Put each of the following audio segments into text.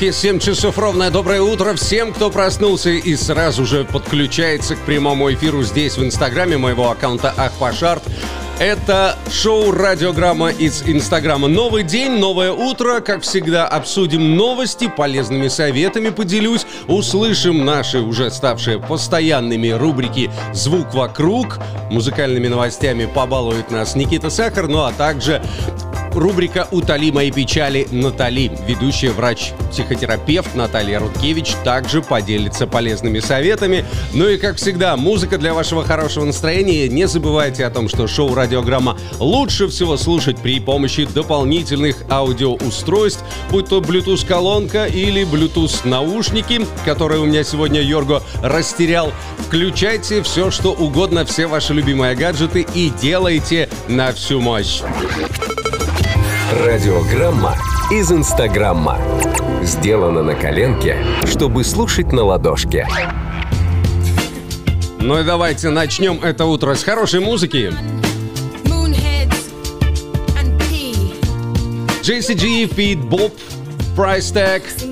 Минске 7 часов ровно. Доброе утро всем, кто проснулся и сразу же подключается к прямому эфиру здесь в инстаграме моего аккаунта Ахпашарт. Это шоу «Радиограмма» из Инстаграма. Новый день, новое утро. Как всегда, обсудим новости, полезными советами поделюсь. Услышим наши уже ставшие постоянными рубрики «Звук вокруг». Музыкальными новостями побалует нас Никита Сахар, ну а также Рубрика «Утоли мои печали» Натали. Ведущая врач-психотерапевт Наталья Рудкевич также поделится полезными советами. Ну и, как всегда, музыка для вашего хорошего настроения. Не забывайте о том, что шоу «Радиограмма» лучше всего слушать при помощи дополнительных аудиоустройств, будь то Bluetooth-колонка или Bluetooth-наушники, которые у меня сегодня Йорго растерял. Включайте все, что угодно, все ваши любимые гаджеты и делайте на всю мощь. Радиограмма из Инстаграмма. Сделано на коленке, чтобы слушать на ладошке. Ну и давайте начнем это утро с хорошей музыки. JCG, Feed, Bob, Price Tag.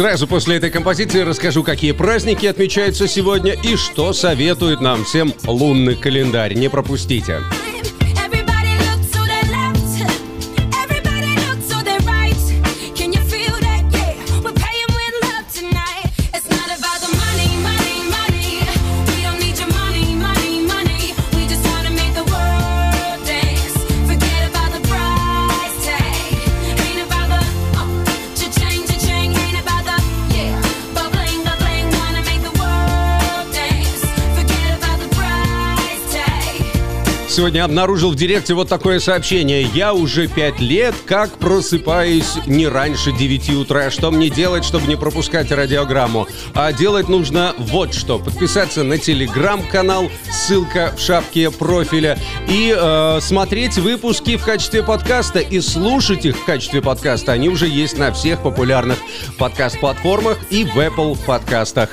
Сразу после этой композиции расскажу, какие праздники отмечаются сегодня и что советует нам всем лунный календарь. Не пропустите. Сегодня обнаружил в директе вот такое сообщение. Я уже пять лет как просыпаюсь не раньше 9 утра. Что мне делать, чтобы не пропускать радиограмму? А делать нужно вот что. Подписаться на телеграм-канал, ссылка в шапке профиля. И э, смотреть выпуски в качестве подкаста и слушать их в качестве подкаста. Они уже есть на всех популярных подкаст-платформах и в Apple подкастах.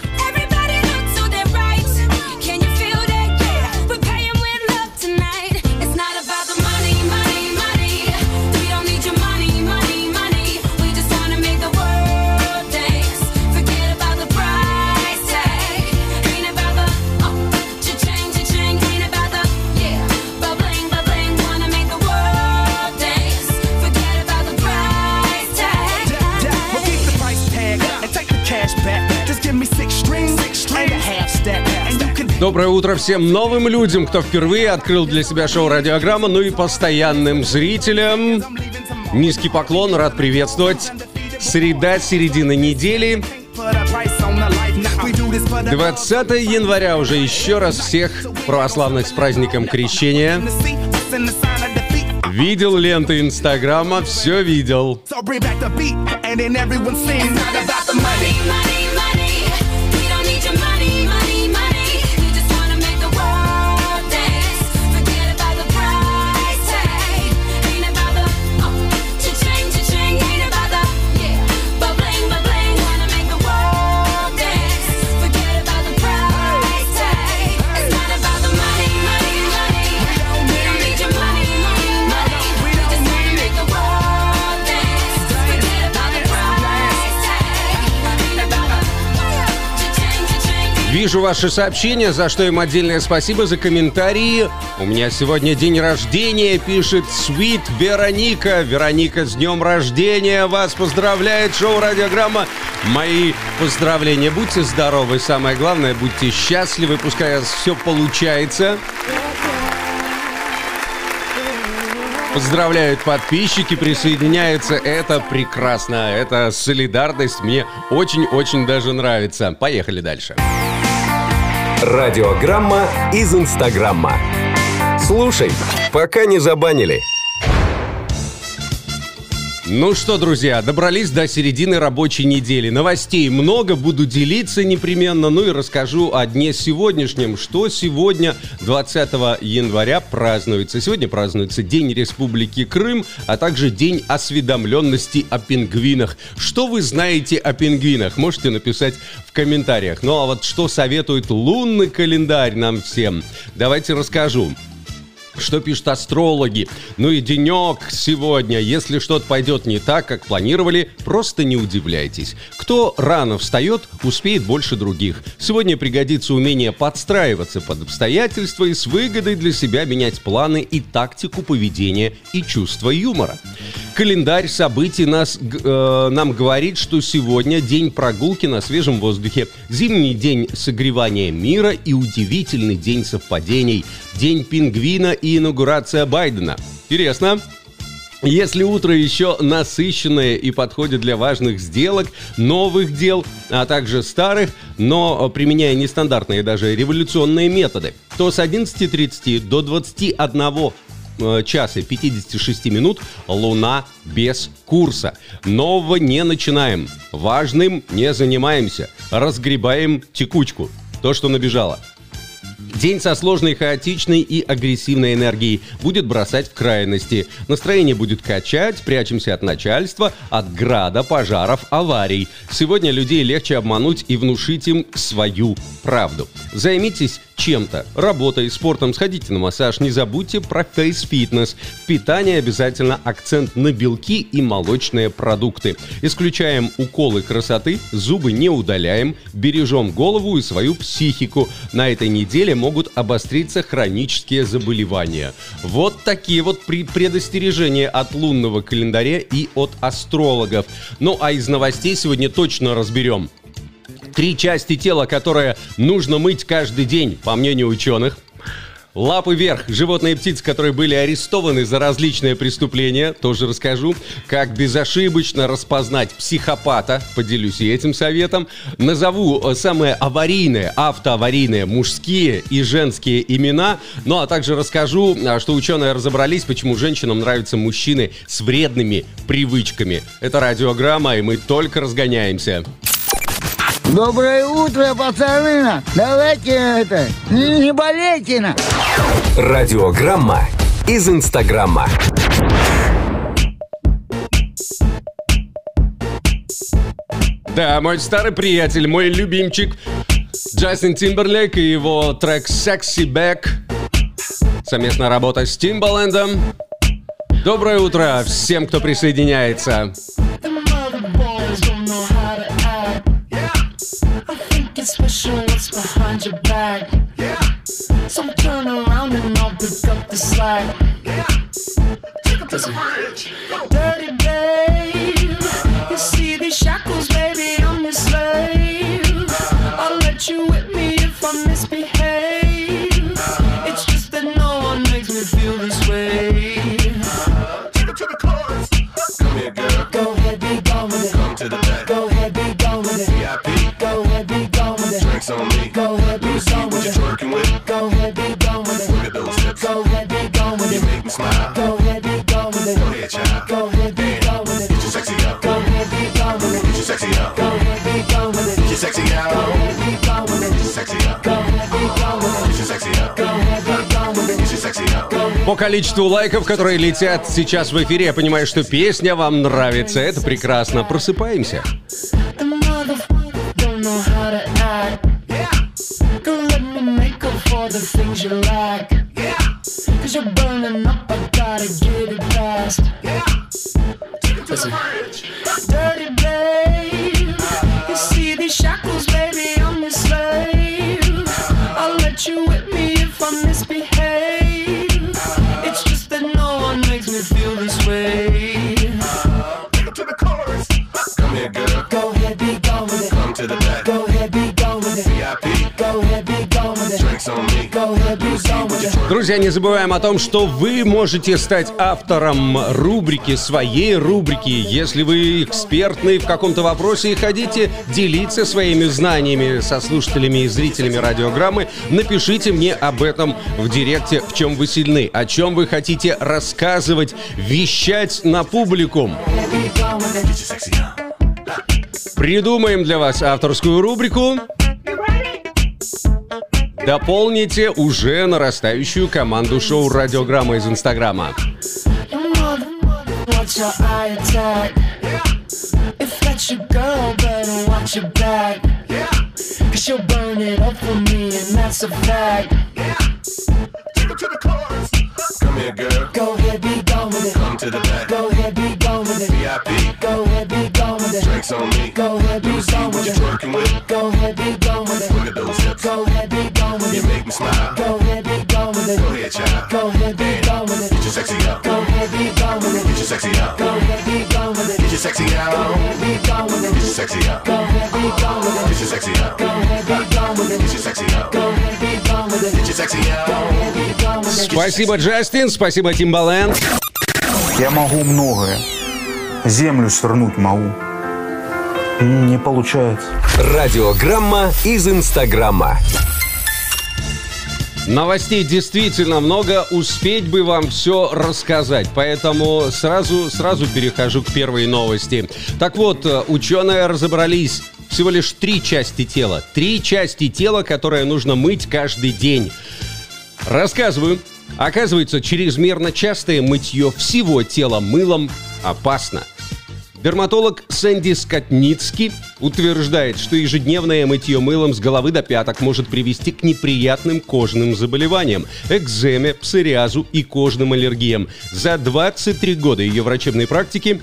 Доброе утро всем новым людям, кто впервые открыл для себя шоу «Радиограмма», ну и постоянным зрителям. Низкий поклон, рад приветствовать. Среда, середина недели. 20 января уже еще раз всех православных с праздником Крещения. Видел ленты Инстаграма, все видел. Вижу ваши сообщения, за что им отдельное спасибо за комментарии. У меня сегодня день рождения, пишет Sweet Вероника. Вероника, с днем рождения вас поздравляет шоу «Радиограмма». Мои поздравления. Будьте здоровы, самое главное, будьте счастливы, пускай все получается. Поздравляют подписчики, присоединяются. Это прекрасно. Это солидарность мне очень-очень даже нравится. Поехали дальше. Радиограмма из Инстаграмма. Слушай, пока не забанили. Ну что, друзья, добрались до середины рабочей недели. Новостей много, буду делиться непременно. Ну и расскажу о дне сегодняшнем. Что сегодня, 20 января, празднуется? Сегодня празднуется День Республики Крым, а также День осведомленности о пингвинах. Что вы знаете о пингвинах? Можете написать в комментариях. Ну а вот что советует лунный календарь нам всем? Давайте расскажу. Что пишут астрологи? Ну и денек сегодня. Если что-то пойдет не так, как планировали, просто не удивляйтесь. Кто рано встает, успеет больше других. Сегодня пригодится умение подстраиваться под обстоятельства и с выгодой для себя менять планы и тактику поведения и чувство юмора. Календарь событий нас, э, нам говорит, что сегодня день прогулки на свежем воздухе, зимний день согревания мира и удивительный день совпадений, день пингвина и инаугурация Байдена. Интересно. Если утро еще насыщенное и подходит для важных сделок, новых дел, а также старых, но применяя нестандартные даже революционные методы, то с 11.30 до 21 Э, часа 56 минут Луна без курса. Нового не начинаем. Важным не занимаемся. Разгребаем текучку. То, что набежало. День со сложной, хаотичной и агрессивной энергией будет бросать в крайности. Настроение будет качать, прячемся от начальства, от града, пожаров, аварий. Сегодня людей легче обмануть и внушить им свою правду. Займитесь чем-то, работой, спортом, сходите на массаж, не забудьте про фейс-фитнес. В питании обязательно акцент на белки и молочные продукты. Исключаем уколы красоты, зубы не удаляем, бережем голову и свою психику. На этой неделе могут обостриться хронические заболевания. Вот такие вот предостережения от лунного календаря и от астрологов. Ну а из новостей сегодня точно разберем три части тела, которые нужно мыть каждый день, по мнению ученых. Лапы вверх. Животные и птицы, которые были арестованы за различные преступления, тоже расскажу. Как безошибочно распознать психопата, поделюсь и этим советом. Назову э, самые аварийные, автоаварийные мужские и женские имена. Ну а также расскажу, а, что ученые разобрались, почему женщинам нравятся мужчины с вредными привычками. Это радиограмма, и мы только разгоняемся. Доброе утро, пацаны! Давайте это, не, болейте на! Радиограмма из Инстаграма. Да, мой старый приятель, мой любимчик Джастин Тимберлейк и его трек «Sexy Back». Совместная работа с Тимбалендом. Доброе утро всем, кто присоединяется. slide. Take him to the bridge. Dirty По количеству лайков, которые летят сейчас в эфире, я понимаю, что песня вам нравится. Это прекрасно. Просыпаемся. Друзья, не забываем о том, что вы можете стать автором рубрики, своей рубрики. Если вы экспертный в каком-то вопросе и хотите делиться своими знаниями со слушателями и зрителями радиограммы, напишите мне об этом в директе, в чем вы сильны, о чем вы хотите рассказывать, вещать на публику. Придумаем для вас авторскую рубрику. Дополните уже нарастающую команду шоу «Радиограмма» из Инстаграма. She'll burn it sexy out. Go ahead, be gone with it. Get your sexy out. Go ahead, be gone with it. Get your sexy out. Go ahead, be gone with it. Get your sexy it. Спасибо, Джастин. Спасибо, Тимбалэнд. Я могу многое. Землю свернуть могу. Не получается. Радиограмма из Инстаграма. Новостей действительно много, успеть бы вам все рассказать, поэтому сразу, сразу перехожу к первой новости. Так вот, ученые разобрались всего лишь три части тела. Три части тела, которые нужно мыть каждый день. Рассказываю. Оказывается, чрезмерно частое мытье всего тела мылом опасно. Дерматолог Сэнди Скотницкий утверждает, что ежедневное мытье мылом с головы до пяток может привести к неприятным кожным заболеваниям, экземе, псориазу и кожным аллергиям. За 23 года ее врачебной практики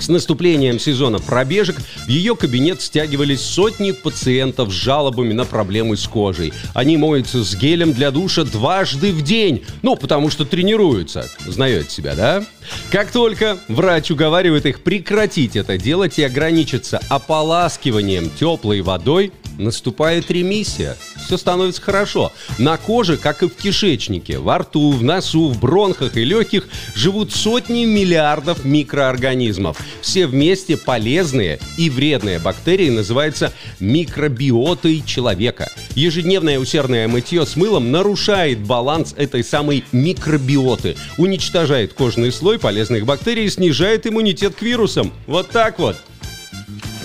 с наступлением сезона пробежек в ее кабинет стягивались сотни пациентов с жалобами на проблемы с кожей. Они моются с гелем для душа дважды в день. Ну, потому что тренируются. Знаете себя, да? Как только врач уговаривает их прекратить это делать и ограничиться ополаскиванием теплой водой, наступает ремиссия. Все становится хорошо. На коже, как и в кишечнике, во рту, в носу, в бронхах и легких живут сотни миллиардов микроорганизмов. Все вместе полезные и вредные бактерии называются микробиотой человека. Ежедневное усердное мытье с мылом нарушает баланс этой самой микробиоты, уничтожает кожный слой полезных бактерий и снижает иммунитет к вирусам. Вот так вот.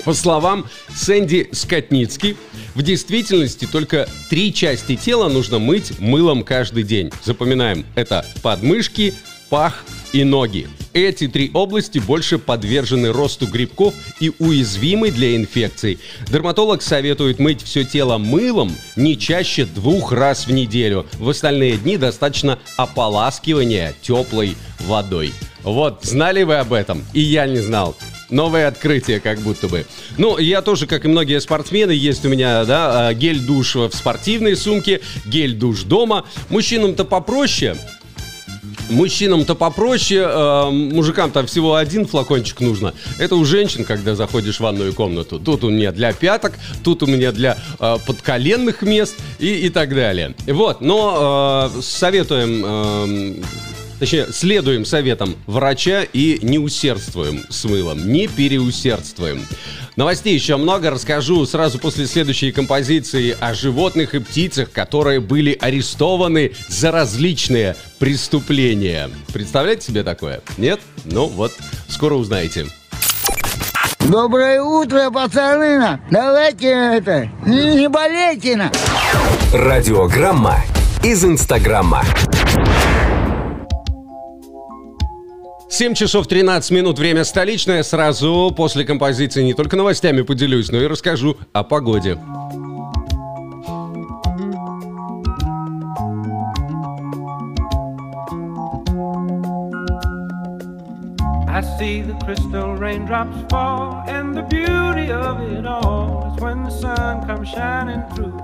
По словам Сэнди Скотницки, в действительности только три части тела нужно мыть мылом каждый день. Запоминаем, это подмышки, пах и ноги. Эти три области больше подвержены росту грибков и уязвимы для инфекций. Дерматолог советует мыть все тело мылом не чаще двух раз в неделю. В остальные дни достаточно ополаскивания теплой водой. Вот, знали вы об этом? И я не знал. Новое открытие, как будто бы. Ну, я тоже, как и многие спортсмены, есть у меня, да, а, гель-душ в спортивной сумке, гель-душ дома. Мужчинам-то попроще, Мужчинам-то попроще, э, мужикам-то всего один флакончик нужно. Это у женщин, когда заходишь в ванную комнату. Тут у меня для пяток, тут у меня для э, подколенных мест и, и так далее. Вот, но э, советуем э, точнее, следуем советам врача и не усердствуем с мылом, не переусердствуем. Новостей еще много, расскажу сразу после следующей композиции о животных и птицах, которые были арестованы за различные преступления. Представляете себе такое? Нет? Ну вот, скоро узнаете. Доброе утро, пацаны! Давайте это, не, болейте на! Радиограмма из Инстаграма. 7 часов 13 минут, время столичное. Сразу после композиции не только новостями поделюсь, но и расскажу о погоде. I see the crystal raindrops fall, and the beauty of it all is when the sun comes shining through.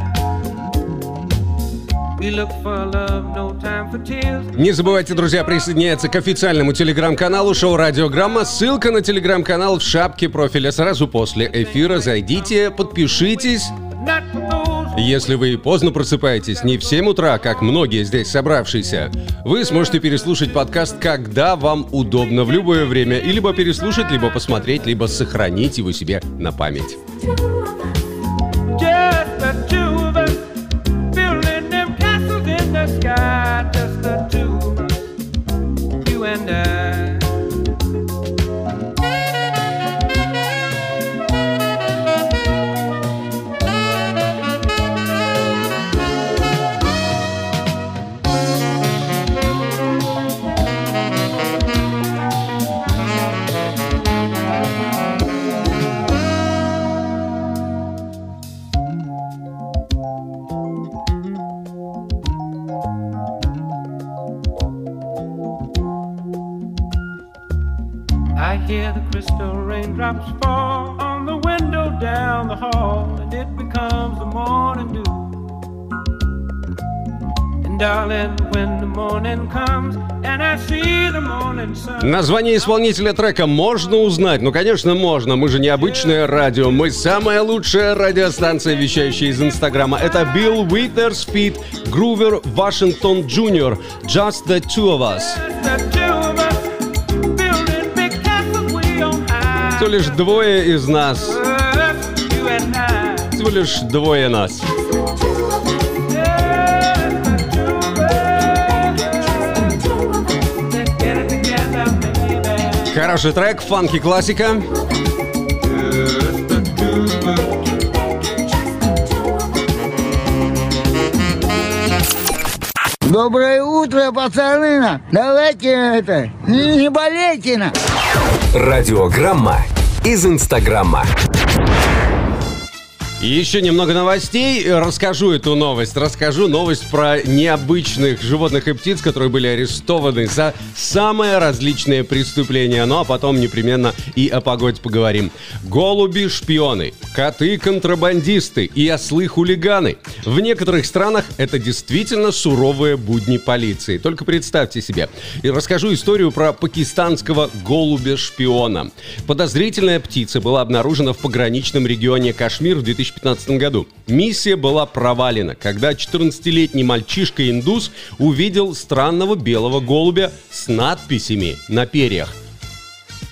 Не забывайте, друзья, присоединяться к официальному телеграм-каналу шоу Радиограмма. Ссылка на телеграм-канал в шапке профиля сразу после эфира. Зайдите, подпишитесь. Если вы поздно просыпаетесь, не в 7 утра, как многие здесь собравшиеся, вы сможете переслушать подкаст, когда вам удобно, в любое время, и либо переслушать, либо посмотреть, либо сохранить его себе на память. Название исполнителя трека можно узнать? Ну, конечно, можно. Мы же необычное радио. Мы самая лучшая радиостанция, вещающая из Инстаграма. Это Bill Withers feat. Grover Washington Jr. Just the two of us. Всего лишь двое из нас. Всего лишь двое нас. Хороший трек, фанки классика. Доброе утро, пацаны! Давайте это, не, болейте на! Радиограмма из Инстаграма. Еще немного новостей. Расскажу эту новость. Расскажу новость про необычных животных и птиц, которые были арестованы за самые различные преступления. Ну а потом непременно и о погоде поговорим. Голуби-шпионы, коты-контрабандисты и ослы-хулиганы. В некоторых странах это действительно суровые будни полиции. Только представьте себе. И расскажу историю про пакистанского голубя-шпиона. Подозрительная птица была обнаружена в пограничном регионе Кашмир в 2000 2015 году. Миссия была провалена, когда 14-летний мальчишка-индус увидел странного белого голубя с надписями на перьях.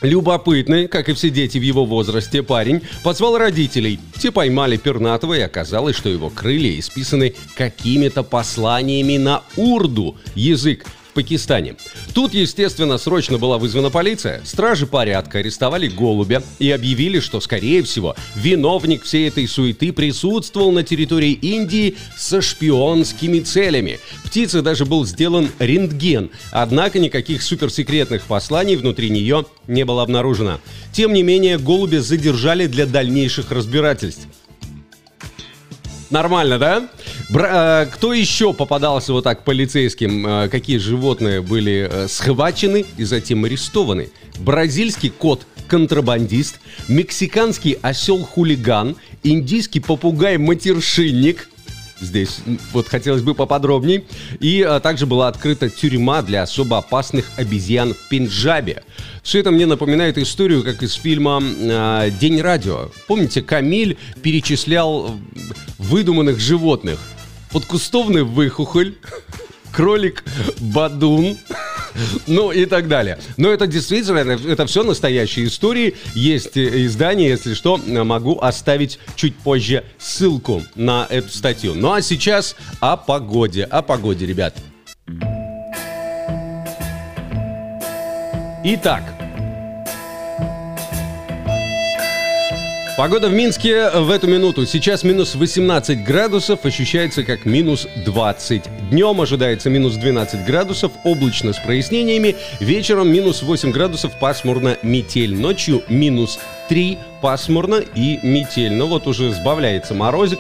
Любопытный, как и все дети в его возрасте, парень позвал родителей. Те поймали пернатого, и оказалось, что его крылья исписаны какими-то посланиями на урду, язык Пакистане. Тут, естественно, срочно была вызвана полиция. Стражи порядка арестовали голубя и объявили, что, скорее всего, виновник всей этой суеты присутствовал на территории Индии со шпионскими целями. Птице даже был сделан рентген, однако никаких суперсекретных посланий внутри нее не было обнаружено. Тем не менее, голубя задержали для дальнейших разбирательств. Нормально, да? Бра- э, кто еще попадался вот так полицейским? Э, какие животные были э, схвачены и затем арестованы? Бразильский кот-контрабандист, мексиканский осел-хулиган, индийский попугай-матершинник, здесь вот хотелось бы поподробнее. И а, также была открыта тюрьма для особо опасных обезьян в Пенджабе. Все это мне напоминает историю, как из фильма а, «День радио». Помните, Камиль перечислял выдуманных животных. Подкустовный выхухоль, кролик Бадун, ну и так далее. Но это действительно, это все настоящие истории. Есть издание, если что, могу оставить чуть позже ссылку на эту статью. Ну а сейчас о погоде. О погоде, ребят. Итак, Погода в Минске в эту минуту. Сейчас минус 18 градусов, ощущается как минус 20. Днем ожидается минус 12 градусов, облачно с прояснениями. Вечером минус 8 градусов, пасмурно, метель. Ночью минус 3, пасмурно и метель. Но вот уже сбавляется морозик,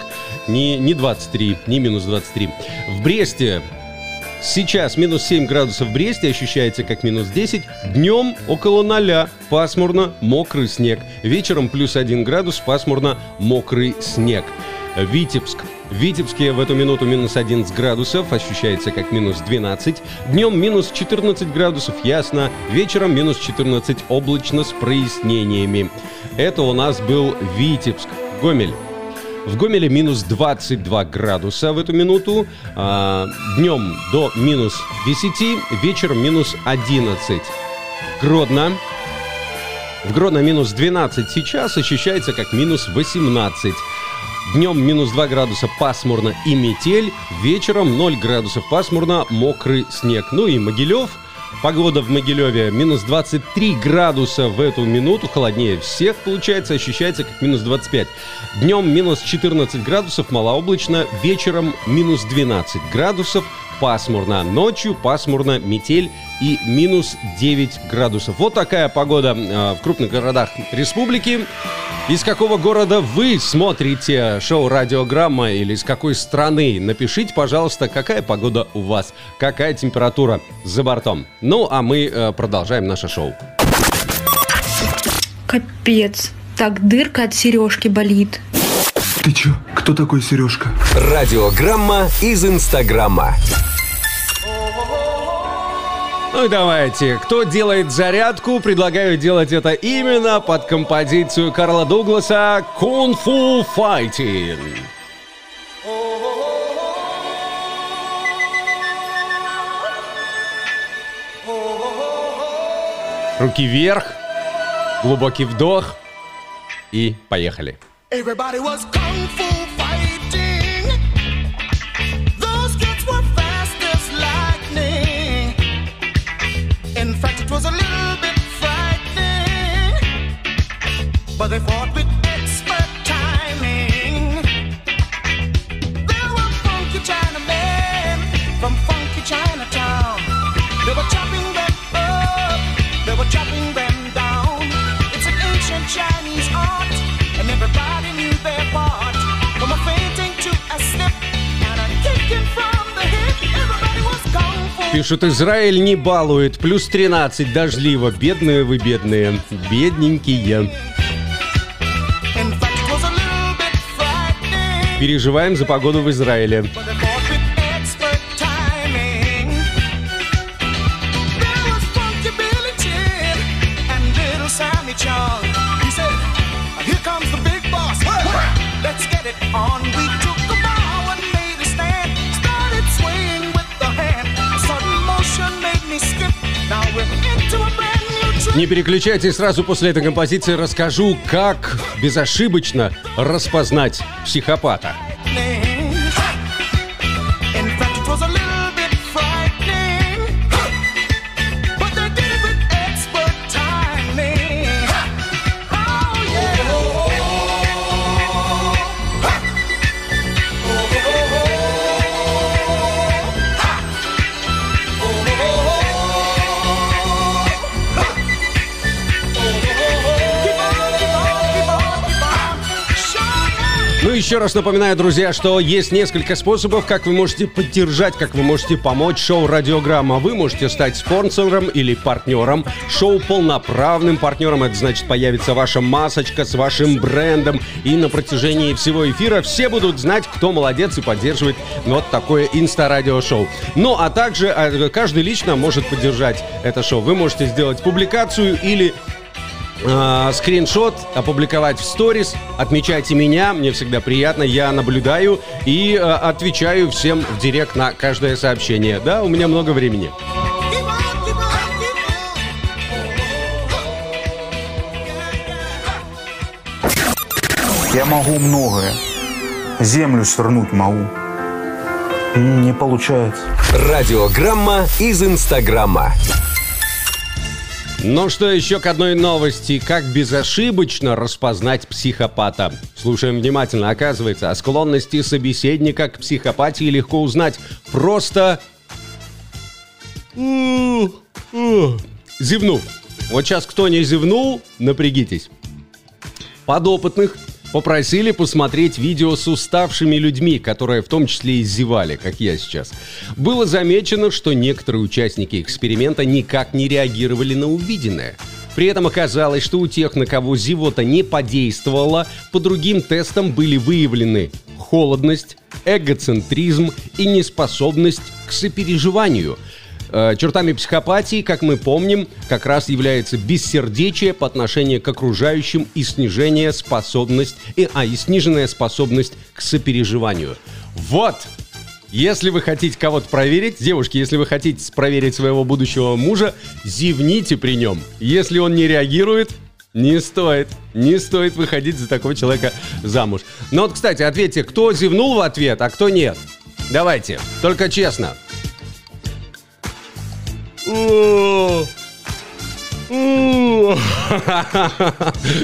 не, не 23, не минус 23. В Бресте Сейчас минус 7 градусов в Бресте, ощущается как минус 10. Днем около 0, пасмурно, мокрый снег. Вечером плюс 1 градус, пасмурно, мокрый снег. Витебск В Витебске в эту минуту минус 11 градусов, ощущается как минус 12. Днем минус 14 градусов, ясно. Вечером минус 14, облачно с прояснениями. Это у нас был Витебск. Гомель. В Гомеле минус 22 градуса в эту минуту. А, днем до минус 10, вечером минус 11. Гродно. В Гродно минус 12 сейчас, ощущается как минус 18. Днем минус 2 градуса пасмурно и метель. Вечером 0 градусов пасмурно, мокрый снег. Ну и Могилев. Погода в Могилеве минус 23 градуса в эту минуту. Холоднее всех получается, ощущается как минус 25. Днем минус 14 градусов, малооблачно. Вечером минус 12 градусов пасмурно. Ночью пасмурно, метель и минус 9 градусов. Вот такая погода э, в крупных городах республики. Из какого города вы смотрите шоу «Радиограмма» или из какой страны? Напишите, пожалуйста, какая погода у вас, какая температура за бортом. Ну, а мы э, продолжаем наше шоу. Капец. Так дырка от сережки болит. Ты чё? Кто такой Сережка? Радиограмма из Инстаграма. Ну и давайте, кто делает зарядку, предлагаю делать это именно под композицию Карла Дугласа «Кунг-фу файтинг». Руки вверх, глубокий вдох и поехали. Everybody was kung fu Пишут, Израиль не балует. Плюс 13, дождливо. Бедные вы, бедные. Бедненькие. Переживаем за погоду в Израиле. Не переключайтесь, сразу после этой композиции расскажу, как безошибочно распознать психопата. Еще раз напоминаю, друзья, что есть несколько способов, как вы можете поддержать, как вы можете помочь шоу «Радиограмма». Вы можете стать спонсором или партнером, шоу полноправным партнером. Это значит, появится ваша масочка с вашим брендом. И на протяжении всего эфира все будут знать, кто молодец и поддерживает вот такое инста-радиошоу. Ну, а также э, каждый лично может поддержать это шоу. Вы можете сделать публикацию или э, скриншот опубликовать в сторис. Отмечайте меня, мне всегда приятно, я наблюдаю и э, отвечаю всем в директ на каждое сообщение. Да, у меня много времени. Я могу многое. Землю свернуть могу. Не получается. Радиограмма из Инстаграма. Ну что, еще к одной новости. Как безошибочно распознать психопата. Слушаем внимательно. Оказывается, о склонности собеседника к психопатии легко узнать. Просто... Зевнув. Вот сейчас кто не зевнул, напрягитесь. Подопытных попросили посмотреть видео с уставшими людьми, которые в том числе и зевали, как я сейчас. Было замечено, что некоторые участники эксперимента никак не реагировали на увиденное. При этом оказалось, что у тех, на кого зевота не подействовала, по другим тестам были выявлены холодность, эгоцентризм и неспособность к сопереживанию. Э, Чертами психопатии, как мы помним, как раз является бессердечие по отношению к окружающим и снижение способность, и, а, и сниженная способность к сопереживанию. Вот если вы хотите кого-то проверить, девушки, если вы хотите проверить своего будущего мужа, зевните при нем. Если он не реагирует, не стоит, не стоит выходить за такого человека замуж. Но вот, кстати, ответьте, кто зевнул в ответ, а кто нет. Давайте, только честно.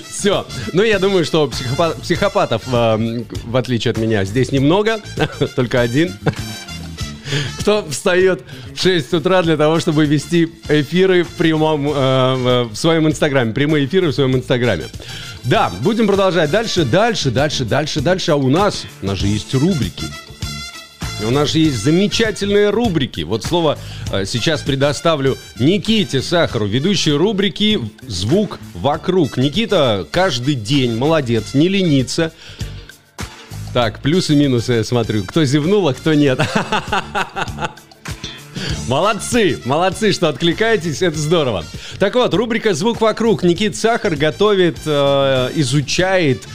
Все. Ну, я думаю, что психопа- психопатов, э, в отличие от меня, здесь немного. Только один. Кто встает в 6 утра для того, чтобы вести эфиры в прямом, э, в своем инстаграме, прямые эфиры в своем инстаграме. Да, будем продолжать дальше, дальше, дальше, дальше, дальше. А у нас, у нас же есть рубрики. У нас же есть замечательные рубрики. Вот слово э, сейчас предоставлю Никите Сахару, ведущей рубрики «Звук вокруг». Никита каждый день, молодец, не ленится. Так, плюсы и минусы я смотрю. Кто зевнул, а кто нет. Молодцы, молодцы, что откликаетесь, это здорово. Так вот, рубрика «Звук вокруг». Никит Сахар готовит, э, изучает,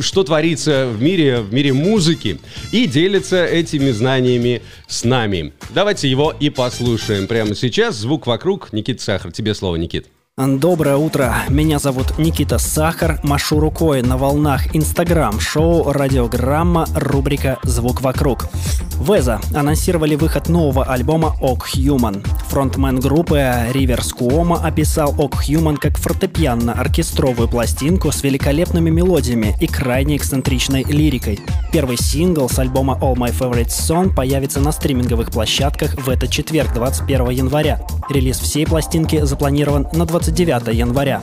что творится в мире, в мире музыки и делится этими знаниями с нами. Давайте его и послушаем прямо сейчас. «Звук вокруг». Никит Сахар, тебе слово, Никит. Доброе утро. Меня зовут Никита Сахар. Машу рукой на волнах Инстаграм шоу Радиограмма рубрика «Звук вокруг». Веза анонсировали выход нового альбома «Ок Human. Фронтмен группы Риверс Куома описал «Ок Human как фортепианно-оркестровую пластинку с великолепными мелодиями и крайне эксцентричной лирикой. Первый сингл с альбома All My Favorite Song появится на стриминговых площадках в этот четверг, 21 января. Релиз всей пластинки запланирован на 29 января.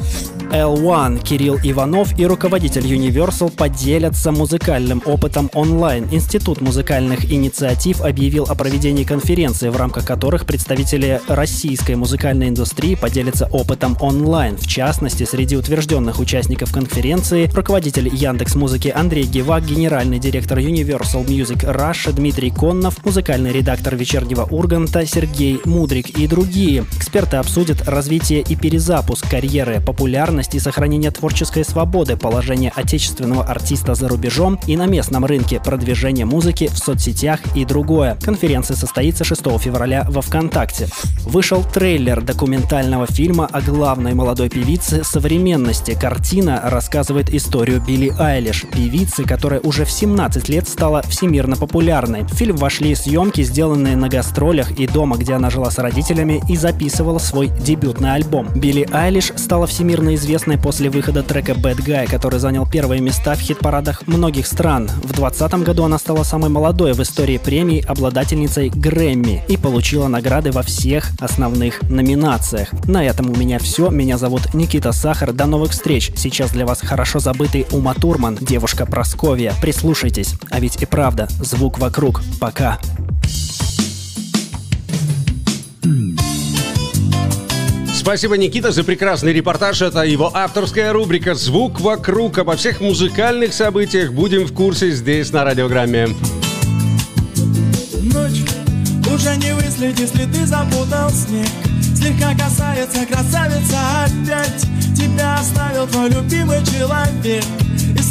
L1 Кирилл Иванов и руководитель Universal поделятся музыкальным опытом онлайн. Институт музыкальных инициатив объявил о проведении конференции, в рамках которых представители российской музыкальной индустрии поделятся опытом онлайн. В частности, среди утвержденных участников конференции руководитель Яндекс Музыки Андрей Гевак, генеральный директор Universal Music Russia Дмитрий Коннов, музыкальный редактор «Вечернего Урганта» Сергей Мудрик и другие. Эксперты обсудят развитие и перезапуск карьеры, популярность и сохранение творческой свободы, положение отечественного артиста за рубежом и на местном рынке, продвижение музыки в соцсетях и другое. Конференция состоится 6 февраля во ВКонтакте. Вышел трейлер документального фильма о главной молодой певице современности. Картина рассказывает историю Билли Айлиш, певицы, которая уже в 17 лет стала всемирно популярной. В фильм вошли съемки, сделанные на гастролях и дома, где она жила с родителями и записывала свой дебютный альбом. Билли Айлиш стала всемирно известной после выхода трека Bad Guy, который занял первые места в хит-парадах многих стран. В 2020 году она стала самой молодой в истории премий обладательницей Грэмми и получила награды во всех основных номинациях. На этом у меня все. Меня зовут Никита Сахар. До новых встреч. Сейчас для вас хорошо забытый Ума Турман, девушка Просковья. Прислушайтесь. А ведь и правда, звук вокруг. Пока. Спасибо, Никита, за прекрасный репортаж. Это его авторская рубрика «Звук вокруг». Обо всех музыкальных событиях будем в курсе здесь, на радиограмме. Ночь уже не выследишь, если ты запутал снег Слегка касается красавица опять Тебя оставил твой любимый человек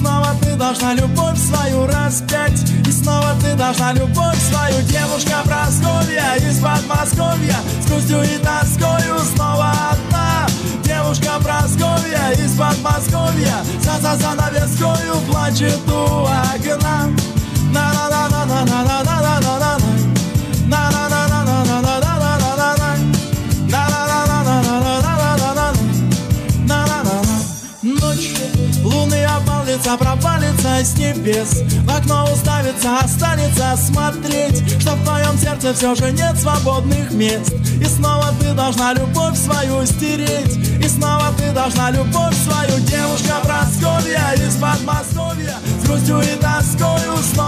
снова ты должна любовь свою распять. И снова ты должна любовь свою Девушка Просковья из Подмосковья. С грустью и тоскою снова одна. Девушка Просковья из Подмосковья. За за занавескою плачет у окна. На-на-на-на-на-на-на-на-на-на Ночь, лунный обвалится, пропалится с небес. В окно уставится, останется смотреть Что в твоем сердце все же нет свободных мест. И снова ты должна любовь свою стереть. И снова ты должна любовь свою. Девушка Просковья из Подмосковья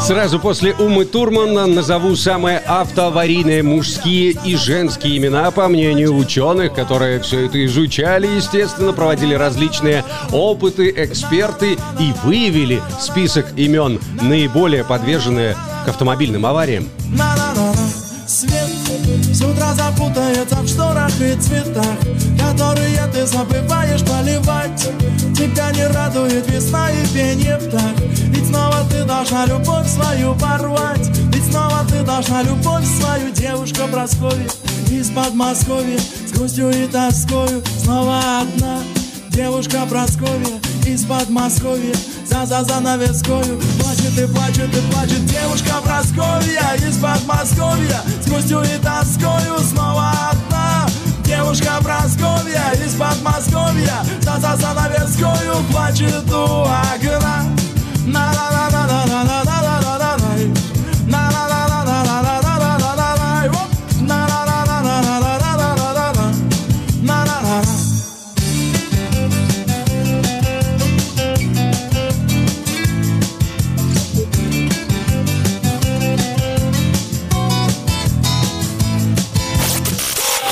Сразу после Умы Турман назову самые автоаварийные мужские и женские имена, по мнению ученых, которые все это изучали, естественно, проводили различные опыты, эксперты и выявили список имен, наиболее подверженные к автомобильным авариям. Свет с утра запутается в шторах и цветах Которые ты забываешь поливать. Тебя не радует весна и пение птах должна любовь свою порвать. Ведь снова ты должна любовь свою Девушка Прасковья из Подмосковья С грустью и тоскою снова одна. Девушка Прасковья из Подмосковья за за занавескою Плачет и плачет и плачет Девушка Прасковья из Подмосковья С грустью и тоскою снова одна. Девушка Прасковья из Подмосковья за за занавескою плачет у окна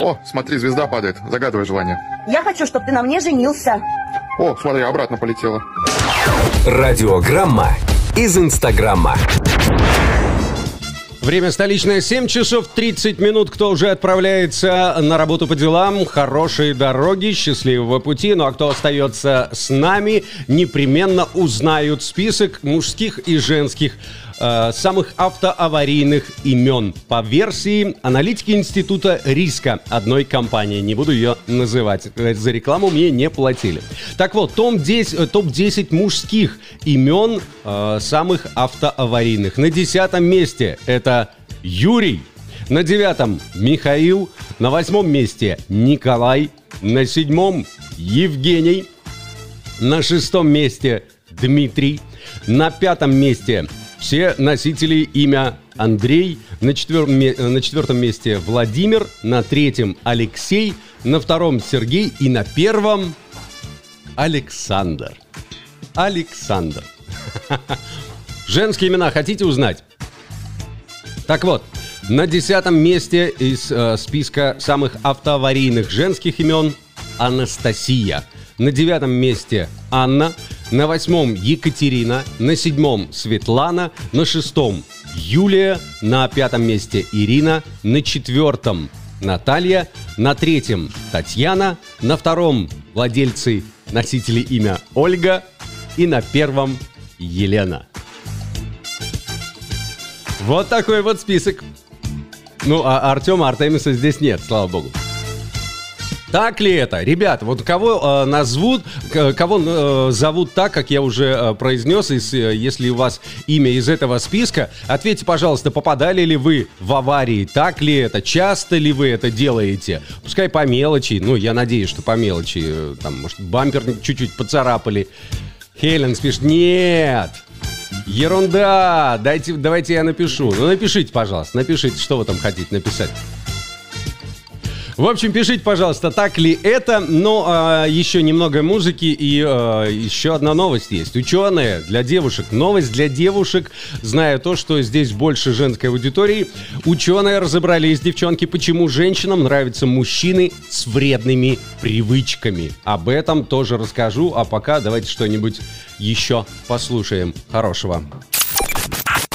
О, смотри, звезда падает. Загадывай желание. Я хочу, чтобы ты на мне женился. О, смотри, обратно полетела. Радиограмма из Инстаграма. Время столичное 7 часов 30 минут. Кто уже отправляется на работу по делам, хорошей дороги, счастливого пути. Ну а кто остается с нами, непременно узнают список мужских и женских э, самых автоаварийных имен по версии аналитики Института риска одной компании. Не буду ее называть. Э, За рекламу мне не платили. Так вот, топ-10, э, топ-10 мужских имен э, самых автоаварийных. На десятом месте это Юрий. На девятом Михаил. На восьмом месте Николай. На седьмом Евгений. На шестом месте Дмитрий. На пятом месте все носители имя Андрей. На четвертом, ме- на четвертом месте Владимир. На третьем Алексей. На втором Сергей. И на первом Александр. Александр. Женские имена хотите узнать? Так вот, на десятом месте из э, списка самых автоаварийных женских имен Анастасия. На девятом месте Анна. На восьмом Екатерина. На седьмом Светлана. На шестом Юлия. На пятом месте Ирина. На четвертом Наталья. На третьем Татьяна. На втором владельцы носители имя Ольга. И на первом Елена. Вот такой вот список. Ну, а Артема Артемиса здесь нет, слава богу. Так ли это? Ребята, вот кого э, назовут, кого э, зовут так, как я уже э, произнес, из, э, если у вас имя из этого списка, ответьте, пожалуйста, попадали ли вы в аварии, так ли это, часто ли вы это делаете, пускай по мелочи, ну, я надеюсь, что по мелочи, э, там, может, бампер чуть-чуть поцарапали. Хелен пишет, нет, Ерунда! Дайте, давайте я напишу. Ну, напишите, пожалуйста, напишите, что вы там хотите написать. В общем, пишите, пожалуйста, так ли это. Но а, еще немного музыки и а, еще одна новость есть. Ученые для девушек. Новость для девушек. Зная то, что здесь больше женской аудитории, ученые разобрались, девчонки, почему женщинам нравятся мужчины с вредными привычками. Об этом тоже расскажу. А пока давайте что-нибудь еще послушаем хорошего.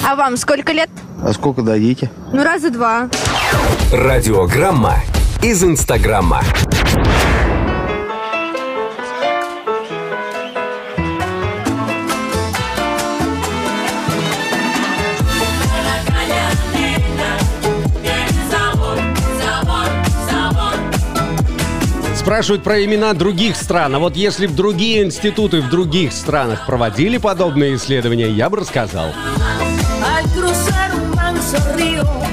А вам сколько лет? А сколько дадите? Ну, раза два. Радиограмма из Инстаграма. Спрашивают про имена других стран. А вот если в другие институты в других странах проводили подобные исследования, я бы рассказал. Al cruzar un manso río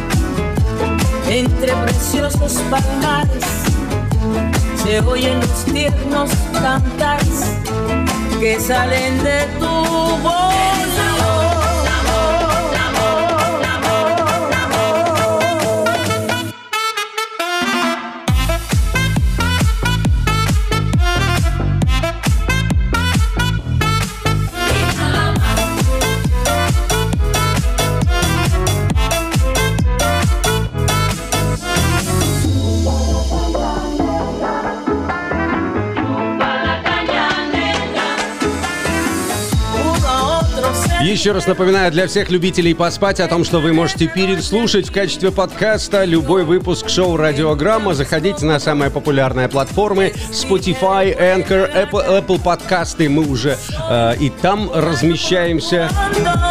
entre preciosos palmares se oyen los tiernos cantares que salen de tu voz. Еще раз напоминаю для всех любителей поспать о том, что вы можете переслушать в качестве подкаста любой выпуск шоу «Радиограмма». Заходите на самые популярные платформы Spotify, Anchor, Apple, Apple подкасты. Мы уже э, и там размещаемся.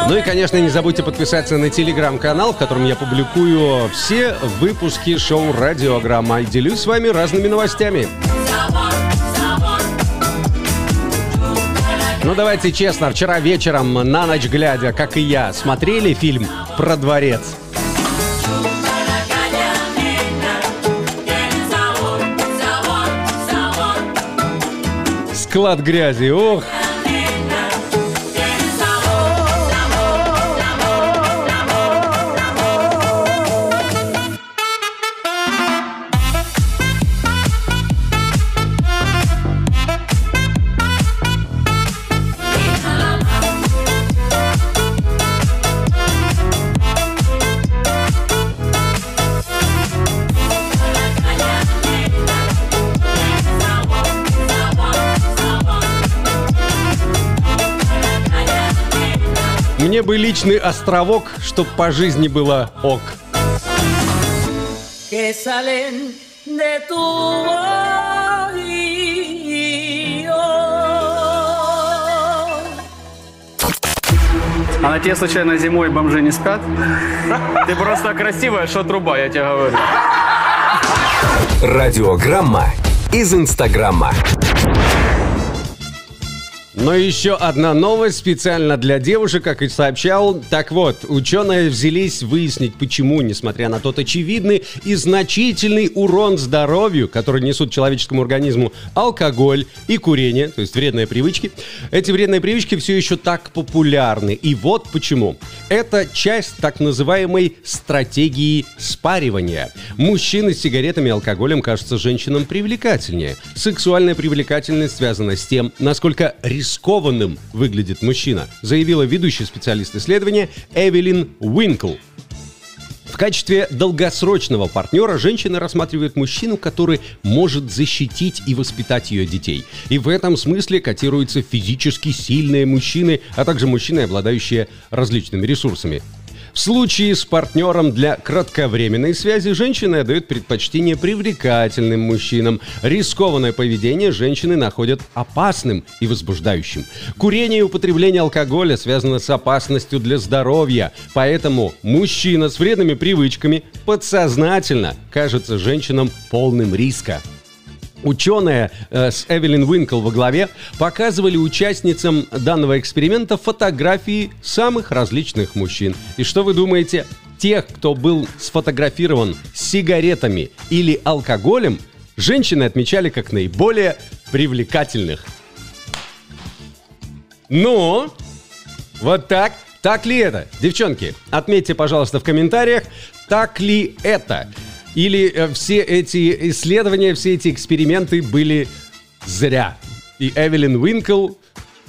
Ну и, конечно, не забудьте подписаться на телеграм-канал, в котором я публикую все выпуски шоу «Радиограмма» и делюсь с вами разными новостями. Ну давайте честно, вчера вечером на ночь глядя, как и я, смотрели фильм про дворец. Склад грязи, ох. Мне бы личный островок, чтоб по жизни было ок. que salen de tu oído. А на тебе случайно зимой бомжи не спят? Ты просто красивая, что труба, я тебе говорю. Радиограмма из Инстаграма. Но еще одна новость специально для девушек, как и сообщал. Так вот, ученые взялись выяснить, почему, несмотря на тот очевидный и значительный урон здоровью, который несут человеческому организму алкоголь и курение, то есть вредные привычки, эти вредные привычки все еще так популярны. И вот почему. Это часть так называемой стратегии спаривания. Мужчины с сигаретами и алкоголем кажутся женщинам привлекательнее. Сексуальная привлекательность связана с тем, насколько рискованным выглядит мужчина, заявила ведущий специалист исследования Эвелин Уинкл. В качестве долгосрочного партнера женщина рассматривает мужчину, который может защитить и воспитать ее детей. И в этом смысле котируются физически сильные мужчины, а также мужчины, обладающие различными ресурсами. В случае с партнером для кратковременной связи женщины отдают предпочтение привлекательным мужчинам. Рискованное поведение женщины находят опасным и возбуждающим. Курение и употребление алкоголя связано с опасностью для здоровья, поэтому мужчина с вредными привычками подсознательно кажется женщинам полным риска. Ученые э, с Эвелин Уинкл во главе показывали участницам данного эксперимента фотографии самых различных мужчин. И что вы думаете? Тех, кто был сфотографирован сигаретами или алкоголем, женщины отмечали как наиболее привлекательных. Но вот так. Так ли это? Девчонки, отметьте, пожалуйста, в комментариях, так ли это? Или э, все эти исследования, все эти эксперименты были зря. И Эвелин Уинкл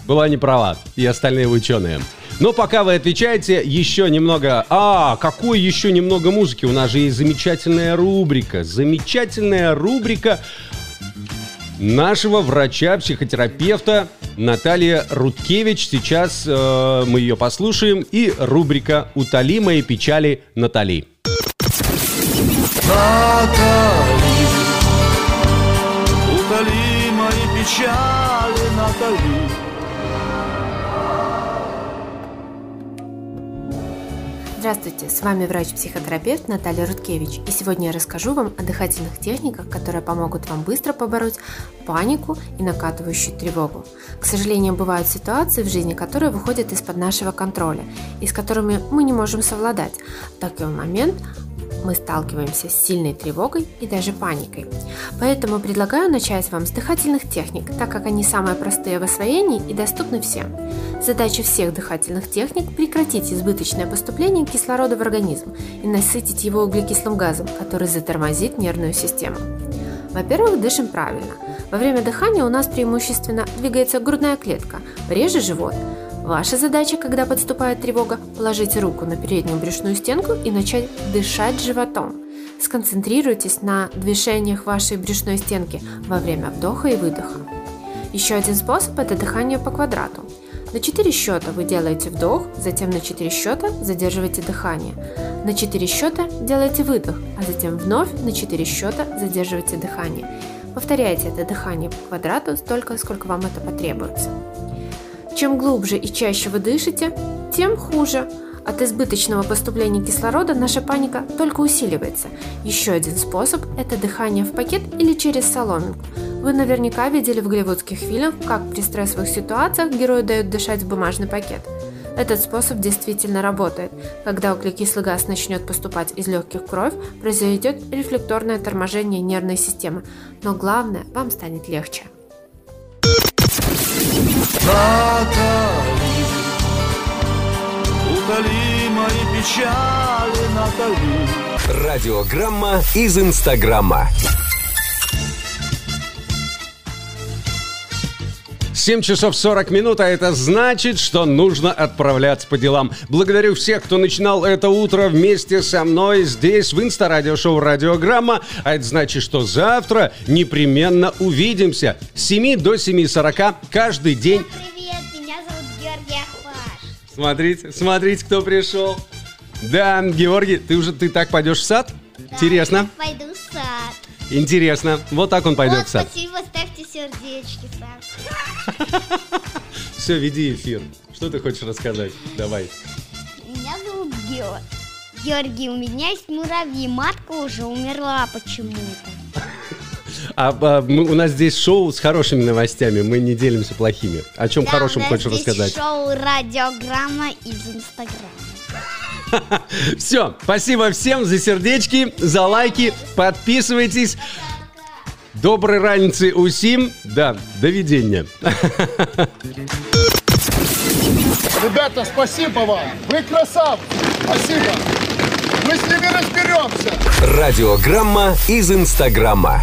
была не права, и остальные ученые. Но пока вы отвечаете, еще немного... А, какой еще немного музыки? У нас же есть замечательная рубрика. Замечательная рубрика нашего врача-психотерапевта Наталья Рудкевич. Сейчас э, мы ее послушаем. И рубрика «Утоли мои печали Натали». Натали, утоли мои печали, Натали. Здравствуйте, с вами врач-психотерапевт Наталья Рудкевич, и сегодня я расскажу вам о дыхательных техниках, которые помогут вам быстро побороть панику и накатывающую тревогу. К сожалению, бывают ситуации в жизни, которые выходят из-под нашего контроля и с которыми мы не можем совладать. В такой момент мы сталкиваемся с сильной тревогой и даже паникой. Поэтому предлагаю начать вам с дыхательных техник, так как они самые простые в освоении и доступны всем. Задача всех дыхательных техник – прекратить избыточное поступление кислорода в организм и насытить его углекислым газом, который затормозит нервную систему. Во-первых, дышим правильно. Во время дыхания у нас преимущественно двигается грудная клетка, реже живот – Ваша задача, когда подступает тревога, положить руку на переднюю брюшную стенку и начать дышать животом. Сконцентрируйтесь на движениях вашей брюшной стенки во время вдоха и выдоха. Еще один способ – это дыхание по квадрату. На 4 счета вы делаете вдох, затем на 4 счета задерживаете дыхание. На 4 счета делаете выдох, а затем вновь на 4 счета задерживаете дыхание. Повторяйте это дыхание по квадрату столько, сколько вам это потребуется. Чем глубже и чаще вы дышите, тем хуже. От избыточного поступления кислорода наша паника только усиливается. Еще один способ – это дыхание в пакет или через соломинку. Вы наверняка видели в голливудских фильмах, как при стрессовых ситуациях герои дают дышать в бумажный пакет. Этот способ действительно работает. Когда углекислый газ начнет поступать из легких в кровь, произойдет рефлекторное торможение нервной системы. Но главное, вам станет легче. Натали, утоли мои печали, Натали. Радиограмма из Инстаграма. 7 часов 40 минут, а это значит, что нужно отправляться по делам. Благодарю всех, кто начинал это утро вместе со мной здесь, в инстарадиошоу «Радиограмма». А это значит, что завтра непременно увидимся с 7 до 7.40 каждый день. Привет, меня зовут Георгий Ахваш. Смотрите, смотрите, кто пришел. Да, Георгий, ты уже ты так пойдешь в сад? Интересно. Пойду в сад. Интересно. Вот так он пойдет вот, в сад. спасибо, ставьте сердечки. Все, веди эфир. Что ты хочешь рассказать? Давай. Меня зовут Георгий. Георгий, у меня есть муравьи. Матка уже умерла почему-то. А, а, мы- у нас здесь шоу с хорошими новостями, мы не делимся плохими. О чем Да, хорошем хочешь здесь рассказать? шоу «Радиограмма» из Инстаграма. Все, спасибо всем за сердечки, за лайки, подписывайтесь. Доброй раницы усим. Да, до видения. Ребята, спасибо вам. Вы красавцы. Спасибо. Мы с ними разберемся. Радиограмма из Инстаграма.